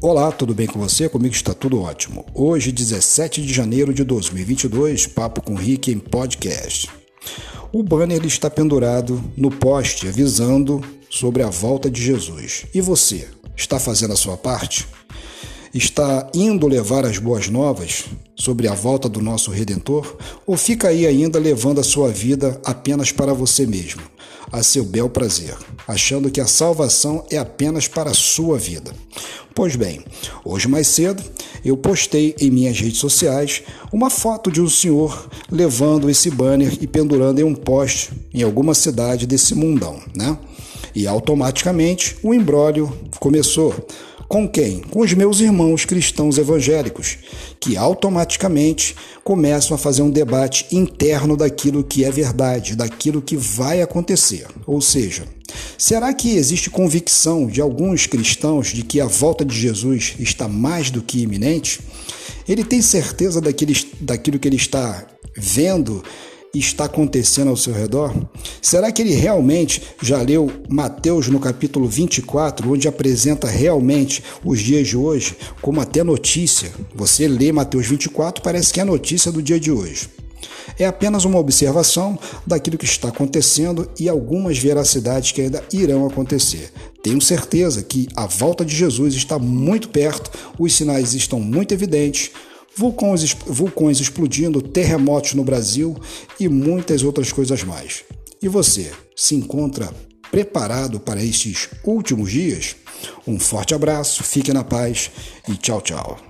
Olá, tudo bem com você? Comigo está tudo ótimo. Hoje, 17 de janeiro de 2022, Papo com Rick em podcast. O banner está pendurado no poste avisando sobre a volta de Jesus. E você, está fazendo a sua parte? Está indo levar as boas novas sobre a volta do nosso Redentor? Ou fica aí ainda levando a sua vida apenas para você mesmo, a seu bel prazer, achando que a salvação é apenas para a sua vida? Pois bem, hoje mais cedo eu postei em minhas redes sociais uma foto de um senhor levando esse banner e pendurando em um poste em alguma cidade desse mundão, né? E automaticamente o embrólio começou. Com quem? Com os meus irmãos cristãos evangélicos, que automaticamente começam a fazer um debate interno daquilo que é verdade, daquilo que vai acontecer. Ou seja, será que existe convicção de alguns cristãos de que a volta de Jesus está mais do que iminente? Ele tem certeza daquilo, daquilo que ele está vendo está acontecendo ao seu redor? Será que ele realmente já leu Mateus no capítulo 24, onde apresenta realmente os dias de hoje como até notícia? Você lê Mateus 24, parece que é notícia do dia de hoje. É apenas uma observação daquilo que está acontecendo e algumas veracidades que ainda irão acontecer. Tenho certeza que a volta de Jesus está muito perto, os sinais estão muito evidentes, vulcões, vulcões explodindo, terremotos no Brasil e muitas outras coisas mais. E você se encontra preparado para estes últimos dias? Um forte abraço, fique na paz e tchau, tchau.